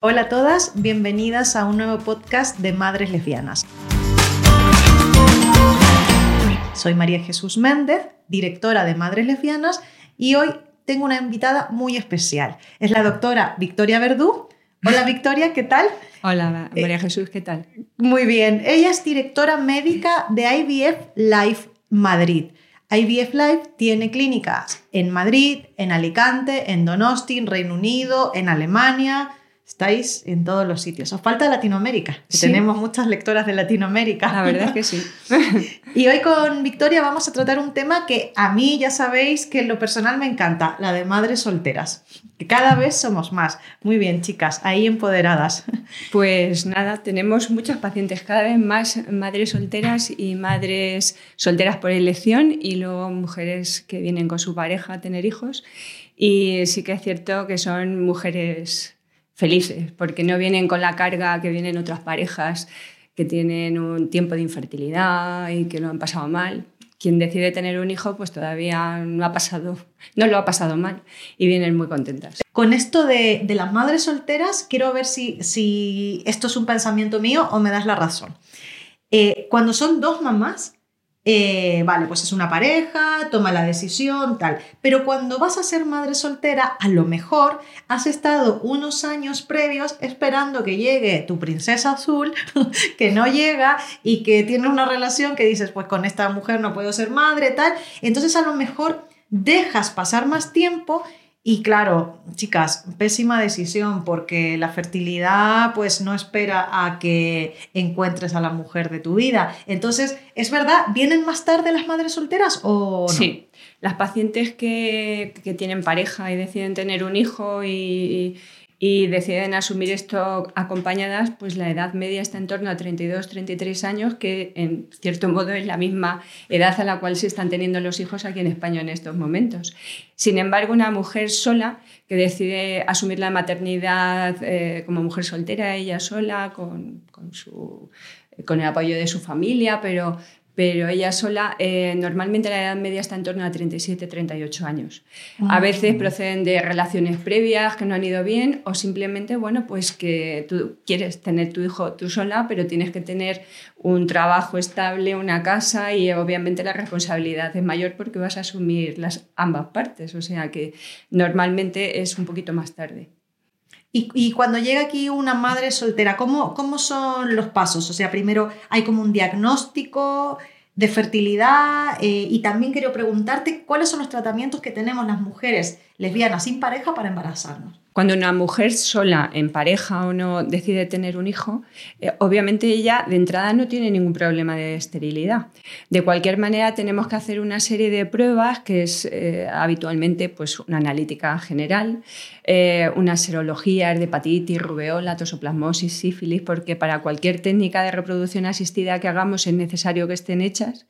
Hola a todas, bienvenidas a un nuevo podcast de Madres Lesbianas. Soy María Jesús Méndez, directora de Madres Lesbianas, y hoy tengo una invitada muy especial. Es la doctora Victoria Verdú. Hola Victoria, ¿qué tal? Hola María Jesús, ¿qué tal? Muy bien. Ella es directora médica de IVF Life Madrid. IVF Life tiene clínicas en Madrid, en Alicante, en Donosti, en Reino Unido, en Alemania, Estáis en todos los sitios. Os falta Latinoamérica, tenemos muchas lectoras de Latinoamérica. La verdad es que sí. y hoy con Victoria vamos a tratar un tema que a mí ya sabéis que en lo personal me encanta, la de madres solteras. Que cada vez somos más. Muy bien, chicas, ahí empoderadas. Pues nada, tenemos muchos pacientes, cada vez más madres solteras y madres solteras por elección y luego mujeres que vienen con su pareja a tener hijos. Y sí que es cierto que son mujeres felices, porque no vienen con la carga que vienen otras parejas que tienen un tiempo de infertilidad y que lo han pasado mal. Quien decide tener un hijo, pues todavía no ha pasado, no lo ha pasado mal y vienen muy contentas. Con esto de, las madres solteras, quiero ver si, si, esto es un pensamiento mío o me das la razón. Eh, cuando son dos mamás, eh, vale, pues es una pareja, toma la decisión, tal. Pero cuando vas a ser madre soltera, a lo mejor has estado unos años previos esperando que llegue tu princesa azul, que no llega y que tiene una relación que dices, pues con esta mujer no puedo ser madre, tal. Entonces a lo mejor dejas pasar más tiempo y claro, chicas, pésima decisión porque la fertilidad pues no espera a que encuentres a la mujer de tu vida. Entonces, ¿es verdad? ¿Vienen más tarde las madres solteras o no? Sí, las pacientes que, que tienen pareja y deciden tener un hijo y, y deciden asumir esto acompañadas, pues la edad media está en torno a 32, 33 años, que en cierto modo es la misma edad a la cual se están teniendo los hijos aquí en España en estos momentos. Sin embargo, una mujer sola que decide asumir la maternidad eh, como mujer soltera, ella sola, con, con, su, con el apoyo de su familia, pero pero ella sola, eh, normalmente la edad media está en torno a 37-38 años. A ah. veces proceden de relaciones previas que no han ido bien o simplemente, bueno, pues que tú quieres tener tu hijo tú sola, pero tienes que tener un trabajo estable, una casa y obviamente la responsabilidad es mayor porque vas a asumir las ambas partes, o sea que normalmente es un poquito más tarde. Y, cuando llega aquí una madre soltera, ¿cómo, ¿cómo son los pasos? O sea, primero hay como un diagnóstico de fertilidad eh, y también quiero preguntarte cuáles son los tratamientos que tenemos las mujeres lesbianas sin pareja para embarazarnos. Cuando una mujer sola, en pareja o no, decide tener un hijo, eh, obviamente ella de entrada no tiene ningún problema de esterilidad. De cualquier manera, tenemos que hacer una serie de pruebas, que es eh, habitualmente pues, una analítica general, eh, unas serologías de hepatitis, rubeola, tosoplasmosis, sífilis, porque para cualquier técnica de reproducción asistida que hagamos es necesario que estén hechas.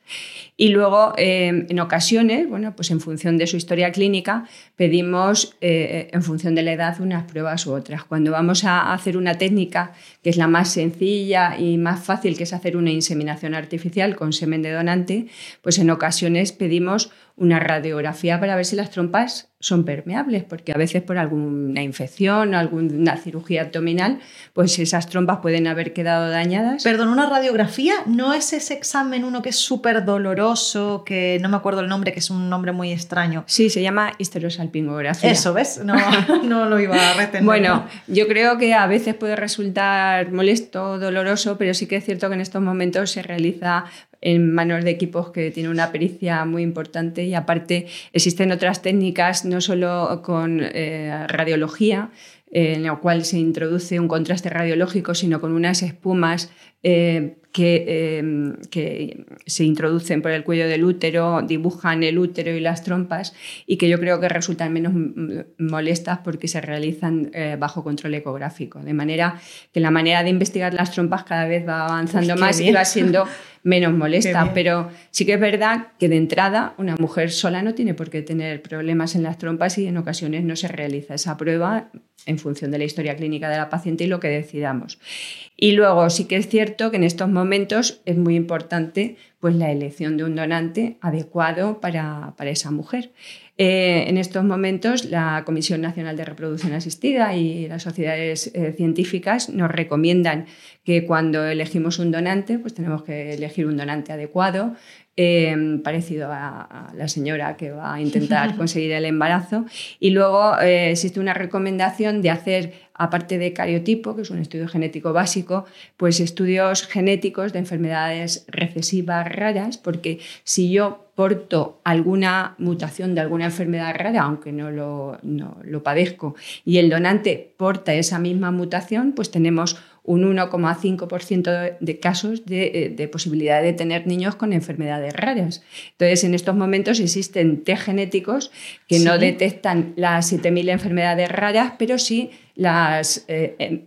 Y luego, en ocasiones, bueno, pues en función de su historia clínica, pedimos, en función de la edad, unas pruebas u otras. Cuando vamos a hacer una técnica que es la más sencilla y más fácil, que es hacer una inseminación artificial con semen de donante, pues en ocasiones pedimos una radiografía para ver si las trompas son permeables, porque a veces por alguna infección o alguna cirugía abdominal, pues esas trompas pueden haber quedado dañadas. Perdón, una radiografía no es ese examen uno que es súper doloroso, que no me acuerdo el nombre, que es un nombre muy extraño. Sí, se llama histerosalpingografía. Eso, ¿ves? No, no lo iba a retener. bueno, yo creo que a veces puede resultar molesto, doloroso, pero sí que es cierto que en estos momentos se realiza en manos de equipos que tienen una pericia muy importante. Y aparte existen otras técnicas, no solo con eh, radiología, eh, en la cual se introduce un contraste radiológico, sino con unas espumas eh, que, que, se introducen por el cuello del útero, dibujan el útero y las trompas y que yo creo que resultan menos molestas porque se realizan bajo control ecográfico. De manera que la manera de investigar las trompas cada vez va avanzando más y va siendo menos molesta. Pero sí que es verdad que de entrada una mujer sola no tiene por qué tener problemas en las trompas y en ocasiones no se realiza esa prueba en función de la historia clínica de la paciente y lo que decidamos. Y luego sí que es cierto que en estos momentos es muy importante pues la elección de un donante adecuado para, esa mujer. Eh, en estos momentos, la Comisión Nacional de Reproducción Asistida y las sociedades eh, científicas nos recomiendan que cuando elegimos un donante, pues tenemos que elegir un donante adecuado, Em, parecido a, la señora que va a intentar conseguir el embarazo. Y luego eh, existe una recomendación de hacer, aparte de cariotipo, que es un estudio genético básico, pues estudios genéticos de enfermedades recesivas raras, porque si yo porto alguna mutación de alguna enfermedad rara, aunque no lo, no lo padezco, y el donante porta esa misma mutación, pues tenemos un 1,5% de casos eh, de, posibilidad de tener niños con enfermedades raras. Entonces, en estos momentos existen test genéticos que no detectan las 7.000 enfermedades raras, pero sí las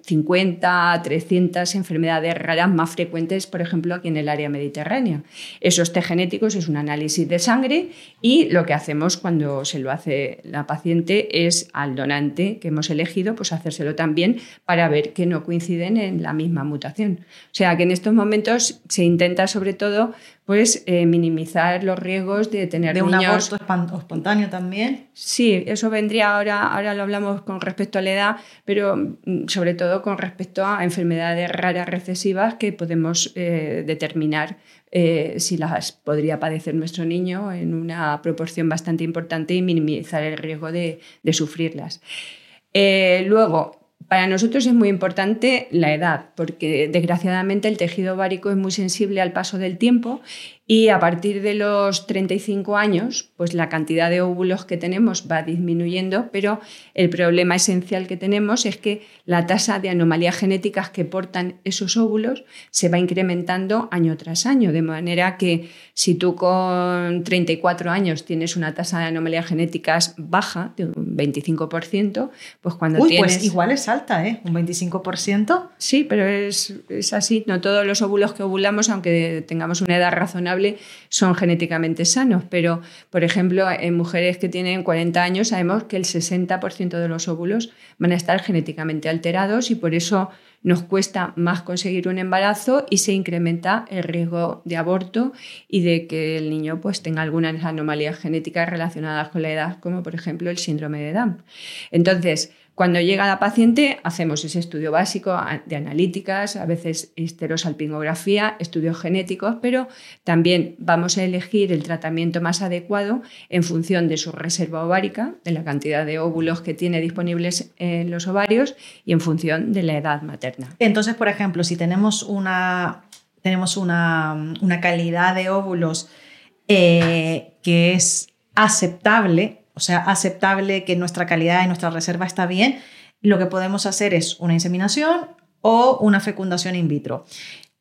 50, eh, 300 enfermedades raras más frecuentes, por ejemplo, aquí en el área mediterránea. Esos test genéticos es un análisis de sangre y lo que hacemos cuando se lo hace la paciente es al donante que hemos elegido, pues hacérselo también para ver que no coinciden en la misma mutación. O sea que en estos momentos se intenta sobre todo pues eh, minimizar los riesgos de tener de un aborto espontáneo también. Sí, eso vendría ahora, ahora lo hablamos con respecto a la edad, pero mm, sobre todo con respecto a enfermedades raras recesivas que podemos eh, determinar eh, si las podría padecer nuestro niño en una proporción bastante importante y minimizar el riesgo de, de sufrirlas. luego, para nosotros es muy importante la edad, porque desgraciadamente el tejido ovárico es muy sensible al paso del tiempo y a partir de los 35 años, pues la cantidad de óvulos que tenemos va disminuyendo, pero el problema esencial que tenemos es que la tasa de anomalías genéticas que portan esos óvulos se va incrementando año tras año, de manera que si tú con 34 años tienes una tasa de anomalías genéticas baja, de un 25%, pues cuando Uy, tienes... pues igual es alta, ¿eh? Un 25%. Sí, pero es, es así. No todos los óvulos que ovulamos, aunque tengamos una edad razonable, son genéticamente sanos, pero por ejemplo en mujeres que tienen 40 años sabemos que el 60% de los óvulos van a estar genéticamente alterados y por eso nos cuesta más conseguir un embarazo y se incrementa el riesgo de aborto y de que el niño pues, tenga algunas anomalías genéticas relacionadas con la edad, como por ejemplo el síndrome de Down. Entonces, cuando llega la paciente, hacemos ese estudio básico de analíticas, a veces histerosalpingografía, estudios genéticos, pero también vamos a elegir el tratamiento más adecuado en función de su reserva ovárica, de la cantidad de óvulos que tiene disponibles en los ovarios y en función de la edad materna. Entonces, por ejemplo, si tenemos una, tenemos una, calidad de óvulos eh, que es aceptable, o sea, aceptable que nuestra calidad y nuestra reserva está bien, lo que podemos hacer es una inseminación o una fecundación in vitro.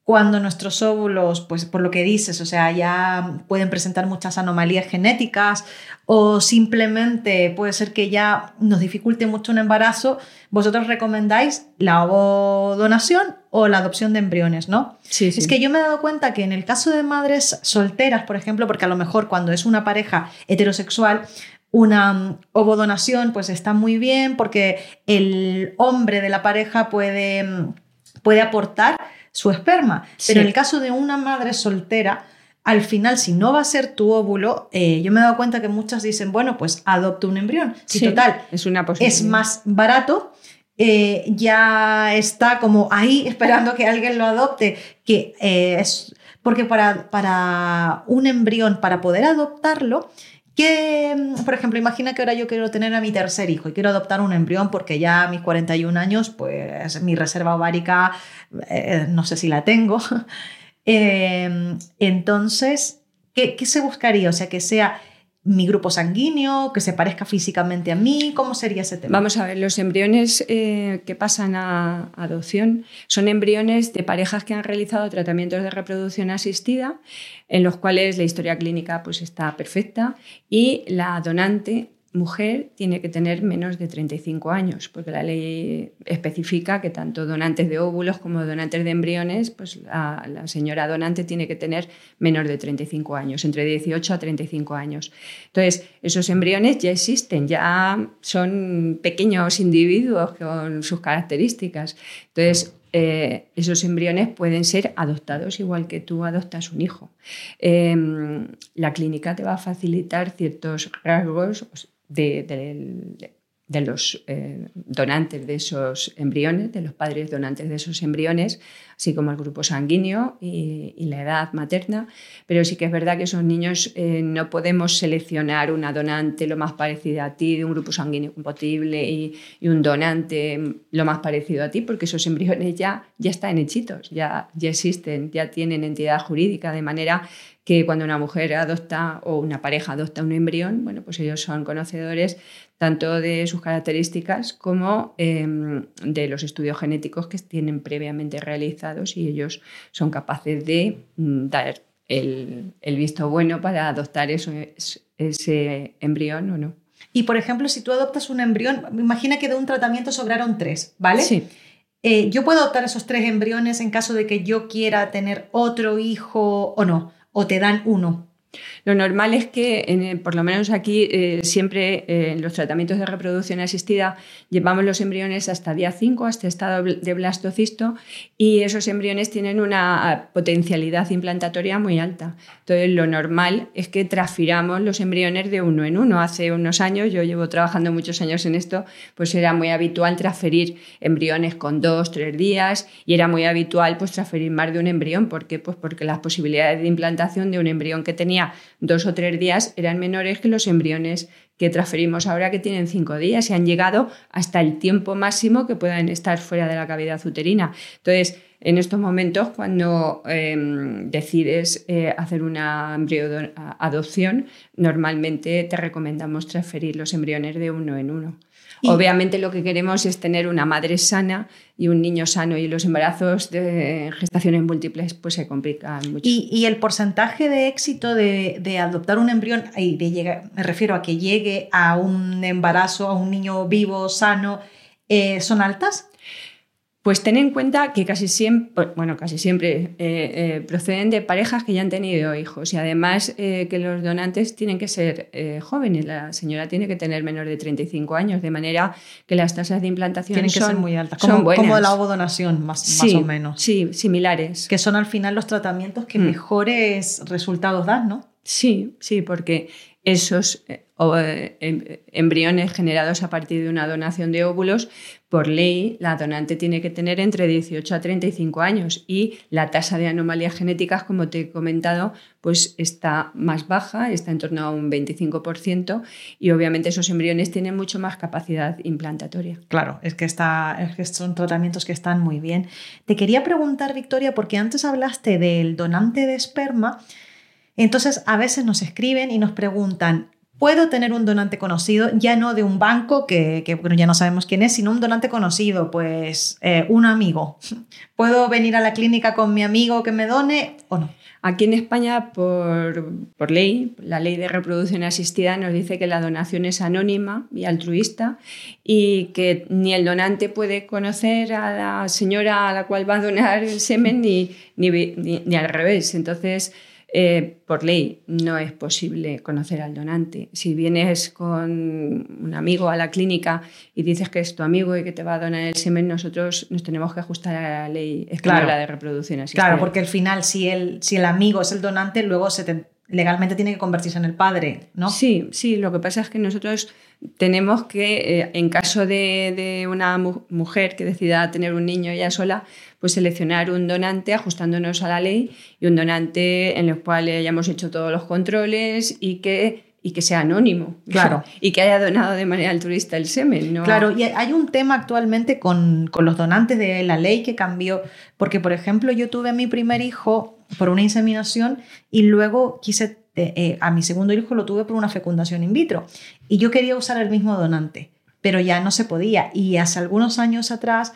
Cuando nuestros óvulos, pues por lo que dices, o sea, ya pueden presentar muchas anomalías genéticas o simplemente puede ser que ya nos dificulte mucho un embarazo, vosotros recomendáis la ovodonación o la adopción de embriones, ¿no? Sí, Es que yo me he dado cuenta que en el caso de madres solteras, por ejemplo, porque a lo mejor cuando es una pareja heterosexual, una mm, ovodonación pues está muy bien porque el hombre de la pareja puede, mm, puede aportar su esperma. Pero en el caso de una madre soltera, al final, si no va a ser tu óvulo, eh, yo me he dado cuenta que muchas dicen, bueno, pues adopto un embrión. Si total, es, una es más barato, eh, ya está como ahí esperando que alguien lo adopte, que eh, es... Porque para, para un embrión, para poder adoptarlo, por ejemplo, imagina que ahora yo quiero tener a mi tercer hijo y quiero adoptar un embrión porque ya a mis 41 años, pues mi reserva ovárica, eh, no sé si la tengo. Em, entonces, ¿qué, ¿qué, se buscaría? O sea, que sea mi grupo sanguíneo, que se parezca físicamente a mí? ¿Cómo sería ese tema? Vamos a ver, los embriones eh, que pasan a adopción son embriones de parejas que han realizado tratamientos de reproducción asistida, en los cuales la historia clínica pues, está perfecta y la donante mujer tiene que tener menos de 35 años, porque la ley especifica que tanto donantes de óvulos como donantes de embriones, pues la, señora donante tiene que tener menos de 35 años, entre 18 a 35 años. Entonces, esos embriones ya existen, ya son pequeños individuos con sus características. Entonces, eh, esos embriones pueden ser adoptados igual que tú adoptas un hijo. Em, la clínica te va a facilitar ciertos rasgos de, los eh, donantes de esos embriones, de los padres donantes de esos embriones, así como el grupo sanguíneo y, la edad materna. Pero sí que es verdad que esos niños eh, no podemos seleccionar una donante lo más parecida a ti, de un grupo sanguíneo compatible y, un donante lo más parecido a ti, porque esos embriones ya, ya están hechitos, ya, ya existen, ya tienen entidad jurídica, de manera que cuando una mujer adopta o una pareja adopta un embrión, bueno, pues ellos son conocedores tanto de sus características como em, de los estudios genéticos que tienen previamente realizados y ellos son capaces de mm, dar el, visto bueno para adoptar ese embrión o no. Y por ejemplo, si tú adoptas un embrión, imagina que de un tratamiento sobraron tres, ¿vale? Sí. Eh, ¿Yo puedo adoptar esos tres embriones en caso de que yo quiera tener otro hijo o no? ¿O te dan uno? Lo normal es que, por lo menos aquí, eh, siempre eh, en los tratamientos de reproducción asistida llevamos los embriones hasta día 5, hasta estado de blastocisto, y esos embriones tienen una potencialidad implantatoria muy alta. Entonces, lo normal es que transfiramos los embriones de uno en uno. Hace unos años, yo llevo trabajando muchos años en esto, pues era muy habitual transferir embriones con dos, tres días, y era muy habitual pues transferir más de un embrión. ¿Por qué? Pues porque las posibilidades de implantación de un embrión que tenía dos o tres días eran menores que los embriones que transferimos ahora que tienen cinco días y han llegado hasta el tiempo máximo que puedan estar fuera de la cavidad uterina. Entonces, en estos momentos, cuando em, decides eh, hacer una adopción, normalmente te recomendamos transferir los embriones de uno en uno. Obviamente lo que queremos es tener una madre sana y un niño sano y los embarazos de gestaciones múltiples pues se complican mucho. ¿Y, el porcentaje de éxito de, adoptar un embrión, y de llegar, me refiero a que llegue a un embarazo, a un niño vivo, sano, eh, son altas? Pues ten en cuenta que casi siempre, bueno, casi siempre eh, eh, proceden de parejas que ya han tenido hijos y además eh, que los donantes tienen que ser jóvenes. La señora tiene que tener menor de 35 años, de manera que las tasas de implantación tienen que son, ser muy altas, como, como la ovodonación, más, más, o menos. Sí, similares. Que son al final los tratamientos que mm. mejores resultados dan, ¿no? Sí, sí, porque esos em, embriones generados a partir de una donación de óvulos por ley, la donante tiene que tener entre 18 a 35 años y la tasa de anomalías genéticas, como te he comentado, pues está más baja, está en torno a un 25% y obviamente esos embriones tienen mucho más capacidad implantatoria. Claro, es que, está, es que son tratamientos que están muy bien. Te quería preguntar, Victoria, porque antes hablaste del donante de esperma, entonces a veces nos escriben y nos preguntan, puedo tener un donante conocido, ya no de un banco que, ya no sabemos quién es, sino un donante conocido, pues eh, un amigo. ¿Puedo venir a la clínica con mi amigo que me done o no? Aquí en España, por, por, ley, la ley de reproducción asistida nos dice que la donación es anónima y altruista y que ni el donante puede conocer a la señora a la cual va a donar el semen ni, ni, ni al revés. Entonces, eh, por ley no es posible conocer al donante. Si vienes con un amigo a la clínica y dices que es tu amigo y que te va a donar el semen, nosotros nos tenemos que ajustar a la ley española de reproducción asistida. Claro, porque al final, si el, si el amigo es el donante, luego se legalmente tiene que convertirse en el padre, ¿no? Sí, sí. Lo que pasa es que nosotros tenemos que, eh, en caso de, de, una mujer que decida tener un niño ella sola, pues seleccionar un donante ajustándonos a la ley y un donante en el cual hayamos hecho todos los controles y que y que sea anónimo. Claro. y que haya donado de manera altruista el semen. ¿no? Claro, y hay un tema actualmente con, con, los donantes de la ley que cambió, porque por ejemplo yo tuve a mi primer hijo por una inseminación y luego quise, eh, eh, a mi segundo hijo lo tuve por una fecundación in vitro y yo quería usar el mismo donante, pero ya no se podía. Y hace algunos años atrás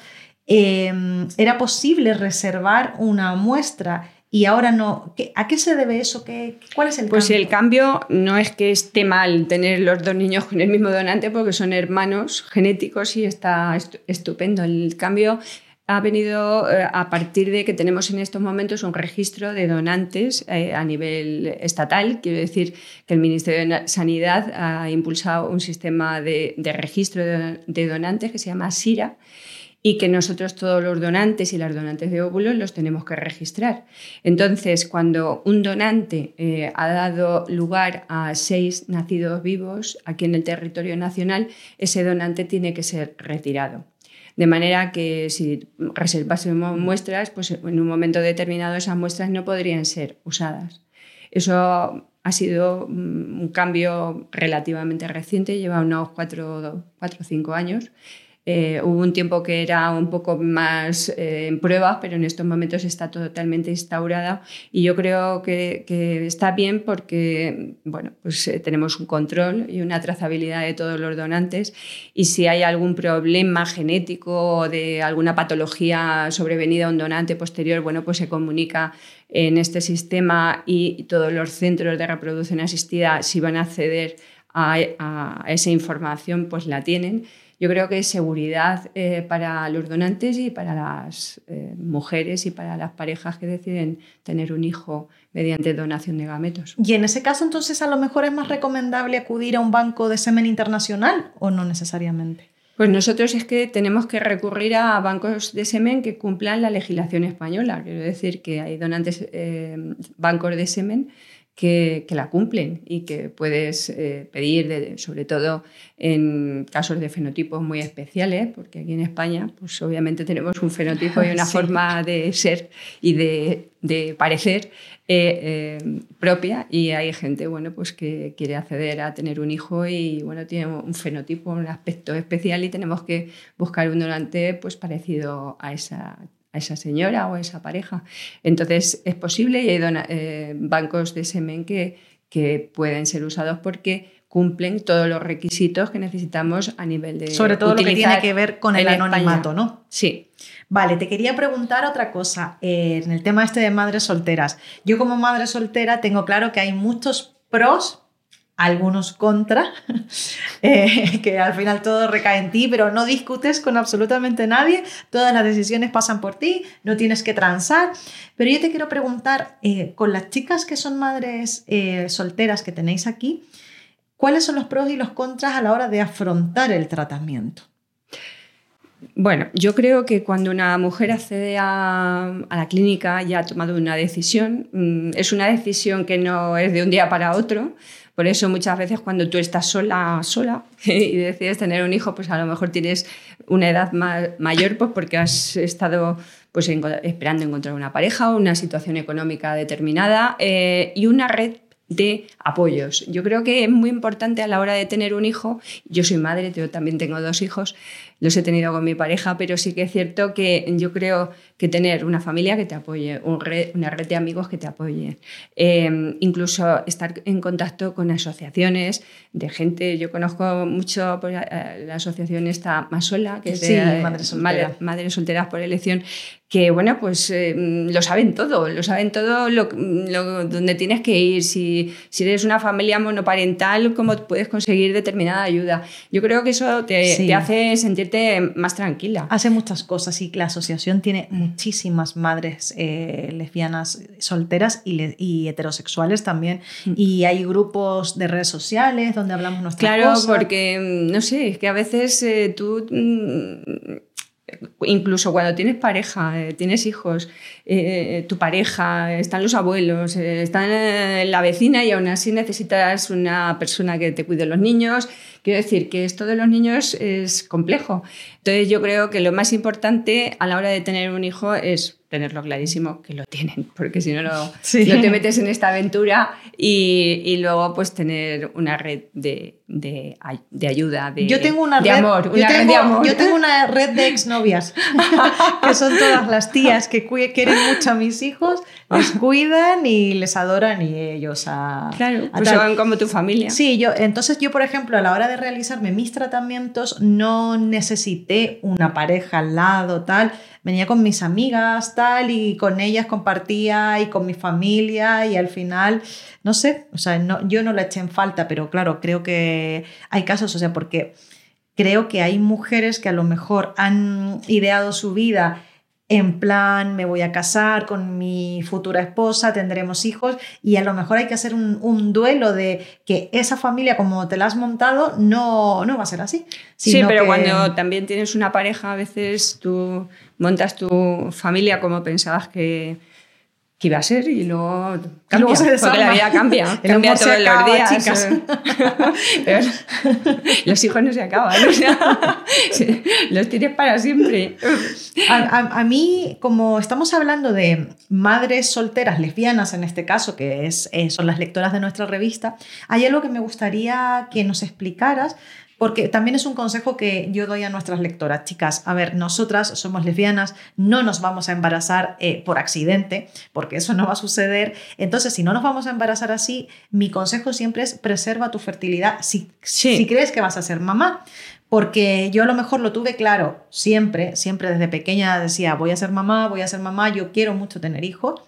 Em, era posible reservar una muestra y ahora no. ¿A qué se debe eso? ¿Qué, ¿Cuál es el pues cambio? Pues el cambio no es que esté mal tener los dos niños con el mismo donante porque son hermanos genéticos y está estupendo. El cambio ha venido eh, a partir de que tenemos en estos momentos un registro de donantes eh, a nivel estatal. Quiero decir que el Ministerio de Sanidad ha impulsado un sistema de, registro de, donantes que se llama SIRA y que nosotros todos los donantes y las donantes de óvulos los tenemos que registrar. Entonces, cuando un donante eh, ha dado lugar a seis nacidos vivos aquí en el territorio nacional, ese donante tiene que ser retirado. De manera que si reservásemos muestras, pues en un momento determinado esas muestras no podrían ser usadas. Eso ha sido mm, un cambio relativamente reciente, lleva unos cuatro o cinco años eh, hubo un tiempo que era un poco más eh, en prueba, pero en estos momentos está totalmente instaurada. Y yo creo que, está bien porque bueno, pues, eh, tenemos un control y una trazabilidad de todos los donantes. Y si hay algún problema genético o de alguna patología sobrevenida a un donante posterior, bueno, pues se comunica en este sistema y todos los centros de reproducción asistida, si van a acceder a, a esa información, pues la tienen yo creo que es seguridad eh, para los donantes y para las eh, mujeres y para las parejas que deciden tener un hijo mediante donación de gametos. Y en ese caso, entonces, a lo mejor es más recomendable acudir a un banco de semen internacional o no necesariamente. Pues nosotros es que tenemos que recurrir a bancos de semen que cumplan la legislación española. Quiero decir que hay donantes, eh, bancos de semen que, la cumplen y que puedes eh, pedir, sobre todo en casos de fenotipos muy especiales, porque aquí en España, pues obviamente tenemos un fenotipo y una forma de ser y de, parecer eh, eh, propia. Y hay gente bueno, pues que quiere acceder a tener un hijo y bueno, tiene un fenotipo, un aspecto especial y tenemos que buscar un donante pues, parecido a esa a esa señora o a esa pareja. Entonces es posible y hay eh, bancos de semen que, que pueden ser usados porque cumplen todos los requisitos que necesitamos a nivel de sobre todo lo que tiene que ver con el anonimato, ¿no? Sí. Vale, te quería preguntar otra cosa eh, en el tema este de madres solteras. Yo como madre soltera tengo claro que hay muchos pros algunos contra, eh, que al final todo recae en ti, pero no discutes con absolutamente nadie, todas las decisiones pasan por ti, no tienes que transar. Pero yo te quiero preguntar, eh, con las chicas que son madres eh, solteras que tenéis aquí, ¿cuáles son los pros y los contras a la hora de afrontar el tratamiento? Bueno, yo creo que cuando una mujer accede a, a, la clínica ya ha tomado una decisión, mm, es una decisión que no es de un día para otro, por eso muchas veces cuando tú estás sola, sola y decides tener un hijo, pues a lo mejor tienes una edad mayor pues porque has estado pues, esperando encontrar una pareja o una situación económica determinada eh, y una red de apoyos. Yo creo que es muy importante a la hora de tener un hijo, yo soy madre, yo también tengo dos hijos, los he tenido con mi pareja, pero sí que es cierto que yo creo que tener una familia que te apoye, una red de amigos que te apoye, eh, incluso estar en contacto con asociaciones de gente, yo conozco mucho pues, la asociación esta Masola, que es de madres solteras por elección, que bueno, pues eh, lo saben todo, lo saben todo lo, donde tienes que ir, si, si, eres una familia monoparental, cómo puedes conseguir determinada ayuda. Yo creo que eso te, hace sentirte más tranquila. Hace muchas cosas y la asociación tiene muchísimas madres eh, lesbianas solteras y, heterosexuales también. Mm. Y hay grupos de redes sociales donde hablamos nuestras claro, cosas. Claro, porque, no sé, es que a veces eh, tú mm, incluso cuando tienes pareja, eh, tienes hijos, eh, tu pareja, están los abuelos, eh, están la vecina y aún así necesitas una persona que te cuide los niños. Quiero decir que esto de los niños es complejo. Entonces yo creo que lo más importante a la hora de tener un hijo es tenerlo clarísimo que lo tienen, porque si no, no, te metes en esta aventura y, luego pues tener una red de, de, ayuda, de, yo tengo una de red, amor. Yo tengo, de amor. Yo tengo una red de exnovias, que son todas las tías que quieren mucho a mis hijos, les cuidan y les adoran y ellos a... Claro, pues son como tu familia. Sí, yo, entonces yo por ejemplo a la hora de realizarme mis tratamientos no necesité una pareja al lado, tal venía con mis amigas, tal, y con ellas compartía y con mi familia y al final, no sé, o sea, yo no la eché en falta, pero claro, creo que hay casos, o sea, porque creo que hay mujeres que a lo mejor han ideado su vida en plan, me voy a casar con mi futura esposa, tendremos hijos y a lo mejor hay que hacer un, duelo de que esa familia como te la has montado no, no va a ser así. Sí, pero cuando también tienes una pareja, a veces tú montas tu familia como pensabas que, que iba a ser y luego cambia, porque la vida cambia, cambia todos los días. Chicas. Pero los hijos no se acaban, los tienes para siempre. A, mí, como estamos hablando de madres solteras, lesbianas en este caso, que es, eh, son las lectoras de nuestra revista, hay algo que me gustaría que nos explicaras porque también es un consejo que yo doy a nuestras lectoras. Chicas, a ver, nosotras somos lesbianas, no nos vamos a embarazar eh, por accidente, porque eso no va a suceder. Entonces, si no nos vamos a embarazar así, mi consejo siempre es preserva tu fertilidad si, si crees que vas a ser mamá. Porque yo a lo mejor lo tuve claro siempre, siempre desde pequeña decía, voy a ser mamá, voy a ser mamá, yo quiero mucho tener hijos.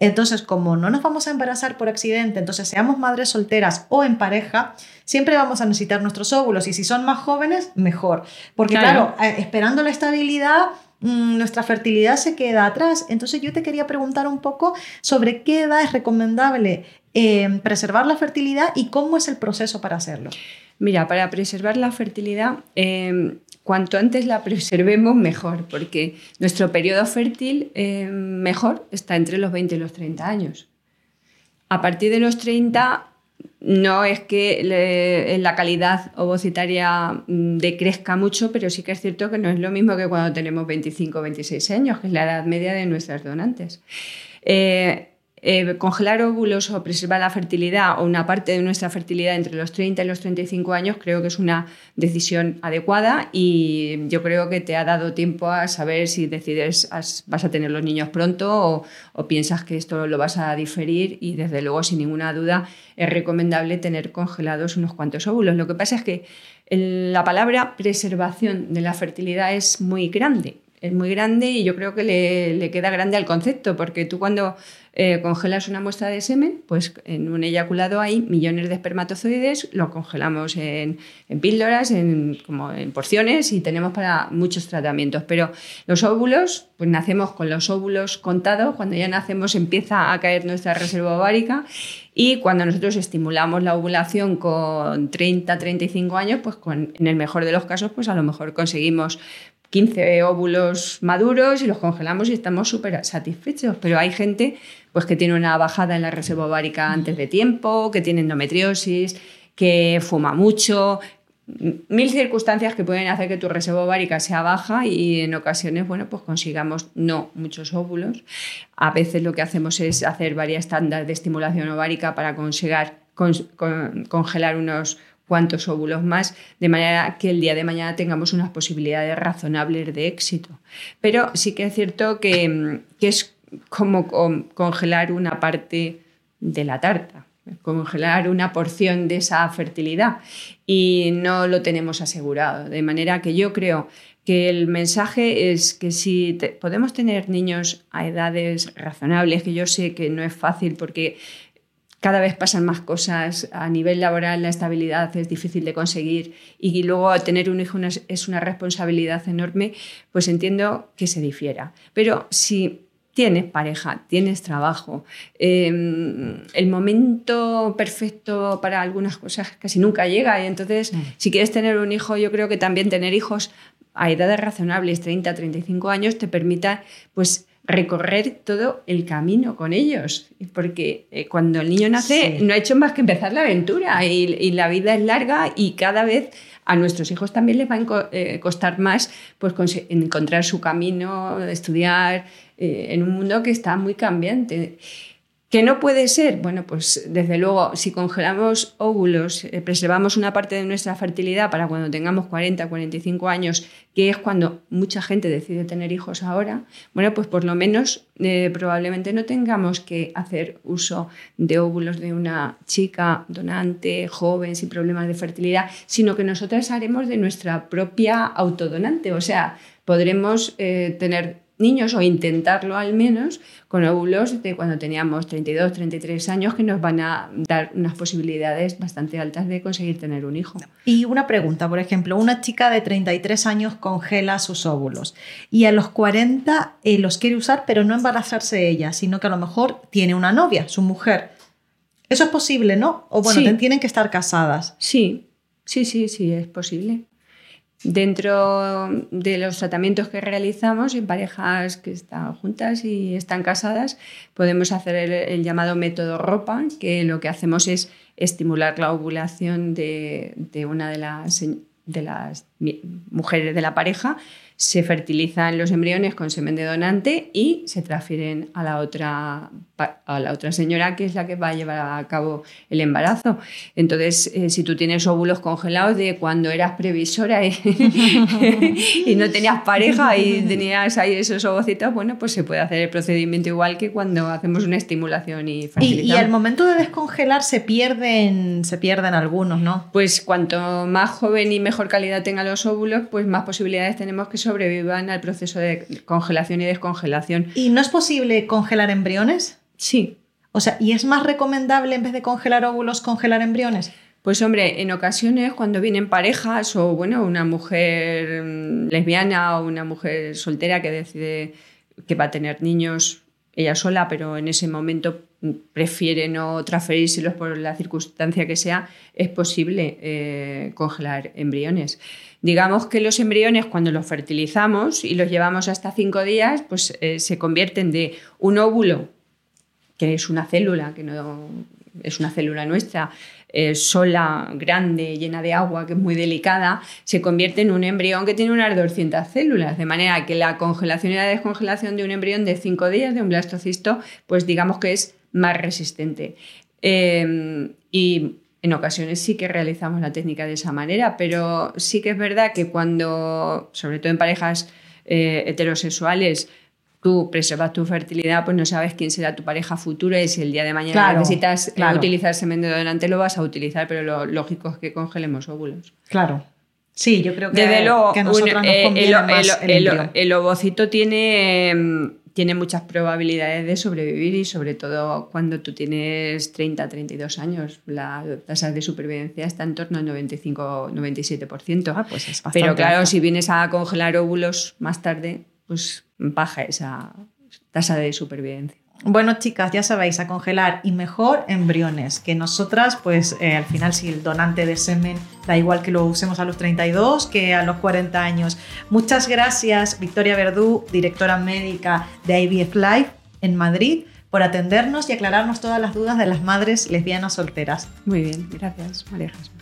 Entonces, como no nos vamos a embarazar por accidente, entonces seamos madres solteras o en pareja, siempre vamos a necesitar nuestros óvulos y si son más jóvenes, mejor. Porque claro, eh, esperando la estabilidad, mm, nuestra fertilidad se queda atrás. Entonces yo te quería preguntar un poco sobre qué edad es recomendable eh, preservar la fertilidad y cómo es el proceso para hacerlo. Mira, para preservar la fertilidad, eh, cuanto antes la preservemos, mejor, porque nuestro periodo fértil eh, mejor está entre los 20 y los 30 años. A partir de los 30 no es que la calidad ovocitaria mm, decrezca mucho, pero sí que es cierto que no es lo mismo que cuando tenemos 25 o 26 años, que es la edad media de nuestras donantes. Eh, eh, congelar óvulos o preservar la fertilidad o una parte de nuestra fertilidad entre los 30 y los 35 años creo que es una decisión adecuada y yo creo que te ha dado tiempo a saber si decides vas a tener los niños pronto o, piensas que esto lo vas a diferir y desde luego sin ninguna duda es recomendable tener congelados unos cuantos óvulos. Lo que pasa es que la palabra preservación de la fertilidad es muy grande es muy grande y yo creo que le, le, queda grande al concepto, porque tú cuando eh, congelas una muestra de semen, pues en un eyaculado hay millones de espermatozoides, lo congelamos en, píldoras, en, como en porciones y tenemos para muchos tratamientos. Pero los óvulos, pues nacemos con los óvulos contados, cuando ya nacemos empieza a caer nuestra reserva ovárica y cuando nosotros estimulamos la ovulación con 30, 35 años, pues en el mejor de los casos, pues a lo mejor conseguimos 15 óvulos maduros y los congelamos y estamos súper satisfechos. Pero hay gente pues, que tiene una bajada en la reserva ovárica antes de tiempo, que tiene endometriosis, que fuma mucho, mil circunstancias que pueden hacer que tu reserva ovárica sea baja y en ocasiones, bueno, pues consigamos no muchos óvulos. A veces lo que hacemos es hacer varias tandas de estimulación ovárica para conseguir congelar unos cuantos óvulos más, de manera que el día de mañana tengamos unas posibilidades razonables de éxito. Pero sí que es cierto que, es como congelar una parte de la tarta, congelar una porción de esa fertilidad y no lo tenemos asegurado. De manera que yo creo que el mensaje es que si podemos tener niños a edades razonables, que yo sé que no es fácil porque cada vez pasan más cosas, a nivel laboral la estabilidad es difícil de conseguir y luego tener un hijo es una responsabilidad enorme, pues entiendo que se difiera. Pero si tienes pareja, tienes trabajo, em, el momento perfecto para algunas cosas casi nunca llega y entonces mm. si quieres tener un hijo, yo creo que también tener hijos a edades razonables, 30, 35 años, te permita pues recorrer todo el camino con ellos, porque eh, cuando el niño nace no ha hecho más que empezar la aventura y, la vida es larga y cada vez a nuestros hijos también les va a eh, costar más pues, encontrar su camino, estudiar eh, en un mundo que está muy cambiante. ¿Qué no puede ser? Bueno, pues desde luego, si congelamos óvulos, eh, preservamos una parte de nuestra fertilidad para cuando tengamos 40, 45 años, que es cuando mucha gente decide tener hijos ahora, bueno, pues por lo menos eh, probablemente no tengamos que hacer uso de óvulos de una chica donante, joven, sin problemas de fertilidad, sino que nosotras haremos de nuestra propia autodonante, o sea, podremos eh, tener niños o intentarlo al menos con óvulos de cuando teníamos 32, 33 años que nos van a dar unas posibilidades bastante altas de conseguir tener un hijo. Y una pregunta, por ejemplo, una chica de 33 años congela sus óvulos y a los 40 eh, los quiere usar pero no embarazarse ella, sino que a lo mejor tiene una novia, su mujer. Eso es posible, ¿no? O bueno, tienen que estar casadas. Sí, sí, sí, sí, es posible. Dentro de los tratamientos que realizamos en parejas que están juntas y están casadas, podemos hacer el, llamado método ropa, que lo que hacemos es estimular la ovulación de, una de las, de las mujeres de la pareja se fertilizan los embriones con semen de donante y se transfieren a la otra, a la otra señora que es la que va a llevar a cabo el embarazo. Entonces, eh, si tú tienes óvulos congelados de cuando eras previsora y, no tenías pareja y tenías ahí esos ovocitos, bueno, pues se puede hacer el procedimiento igual que cuando hacemos una estimulación y fertilizamos. Y, al momento de descongelar se pierden, se pierden algunos, ¿no? Pues cuanto más joven y mejor calidad tengan los óvulos, pues más posibilidades tenemos que sobrevivan al proceso de congelación y descongelación. ¿Y no es posible congelar embriones? Sí. O sea, ¿y es más recomendable en vez de congelar óvulos, congelar embriones? Pues hombre, en ocasiones cuando vienen parejas o bueno, una mujer mm, lesbiana o una mujer soltera que decide que va a tener niños ella sola, pero en ese momento prefiere no transferírselos por la circunstancia que sea, es posible eh, congelar embriones. Digamos que los embriones cuando los fertilizamos y los llevamos hasta cinco días, pues eh, se convierten de un óvulo, que es una célula, que no es una célula nuestra, eh, sola, grande, llena de agua, que es muy delicada, se convierte en un embrión que tiene unas 200 células. De manera que la congelación y la descongelación de un embrión de 5 días, de un blastocisto, pues digamos que es más resistente. Em, y en ocasiones sí que realizamos la técnica de esa manera, pero sí que es verdad que cuando, sobre todo en parejas eh, heterosexuales, tú preservas tu fertilidad, pues no sabes quién será tu pareja futura y si el día de mañana necesitas eh, utilizar semen de donante lo vas a utilizar, pero lo lógico es que congelemos óvulos. Claro. Sí, yo creo que, Desde luego, que a nosotros nos eh, el, el, el, ovocito tiene, em, tiene muchas probabilidades de sobrevivir y sobre todo cuando tú tienes 30, 32 años, la tasa de supervivencia está en torno al 95-97%. Ah, pues es Pero claro, si vienes a congelar óvulos más tarde, pues baja esa tasa de supervivencia. Bueno, chicas, ya sabéis, a congelar y mejor embriones, que nosotras, pues eh, al final, si el donante de semen da igual que lo usemos a los 32 que a los 40 años. Muchas gracias, Victoria Verdú, directora médica de IVF Life en Madrid, por atendernos y aclararnos todas las dudas de las madres lesbianas solteras. Muy bien, gracias, María Jesús.